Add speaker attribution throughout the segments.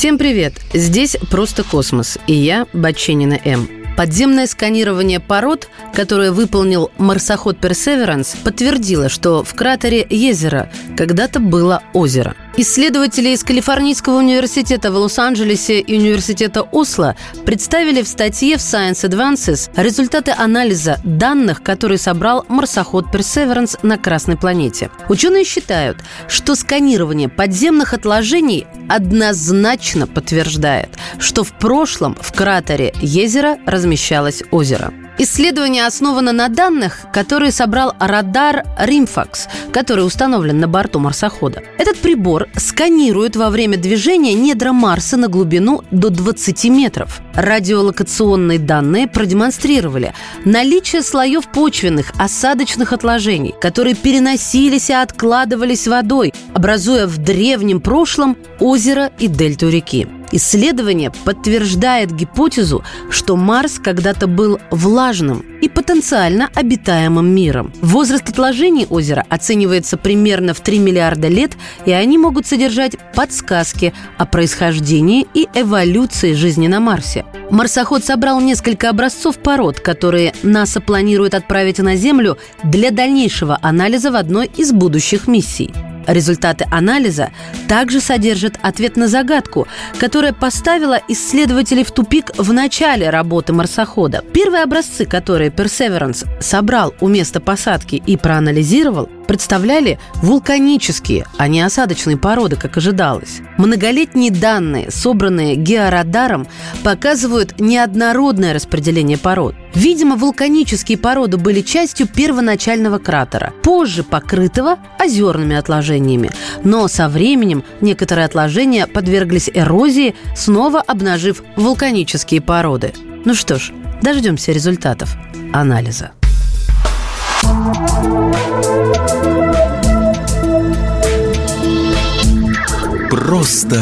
Speaker 1: Всем привет! Здесь «Просто космос» и я, Баченина М. Подземное сканирование пород, которое выполнил марсоход «Персеверанс», подтвердило, что в кратере Езера когда-то было озеро – Исследователи из Калифорнийского университета в Лос-Анджелесе и университета Осло представили в статье в Science Advances результаты анализа данных, которые собрал марсоход Perseverance на Красной планете. Ученые считают, что сканирование подземных отложений однозначно подтверждает, что в прошлом в кратере Езера размещалось озеро. Исследование основано на данных, которые собрал радар Римфакс, который установлен на борту марсохода. Этот прибор сканирует во время движения недра Марса на глубину до 20 метров. Радиолокационные данные продемонстрировали наличие слоев почвенных осадочных отложений, которые переносились и откладывались водой, образуя в древнем прошлом озеро и дельту реки. Исследование подтверждает гипотезу, что Марс когда-то был влажным и потенциально обитаемым миром. Возраст отложений озера оценивается примерно в 3 миллиарда лет, и они могут содержать подсказки о происхождении и эволюции жизни на Марсе. Марсоход собрал несколько образцов пород, которые НАСА планирует отправить на Землю для дальнейшего анализа в одной из будущих миссий. Результаты анализа также содержат ответ на загадку, которая поставила исследователей в тупик в начале работы марсохода. Первые образцы, которые Perseverance собрал у места посадки и проанализировал, представляли вулканические, а не осадочные породы, как ожидалось. Многолетние данные, собранные георадаром, показывают неоднородное распределение пород. Видимо, вулканические породы были частью первоначального кратера, позже покрытого озерными отложениями. Но со временем некоторые отложения подверглись эрозии, снова обнажив вулканические породы. Ну что ж, дождемся результатов анализа.
Speaker 2: Просто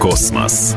Speaker 2: космос.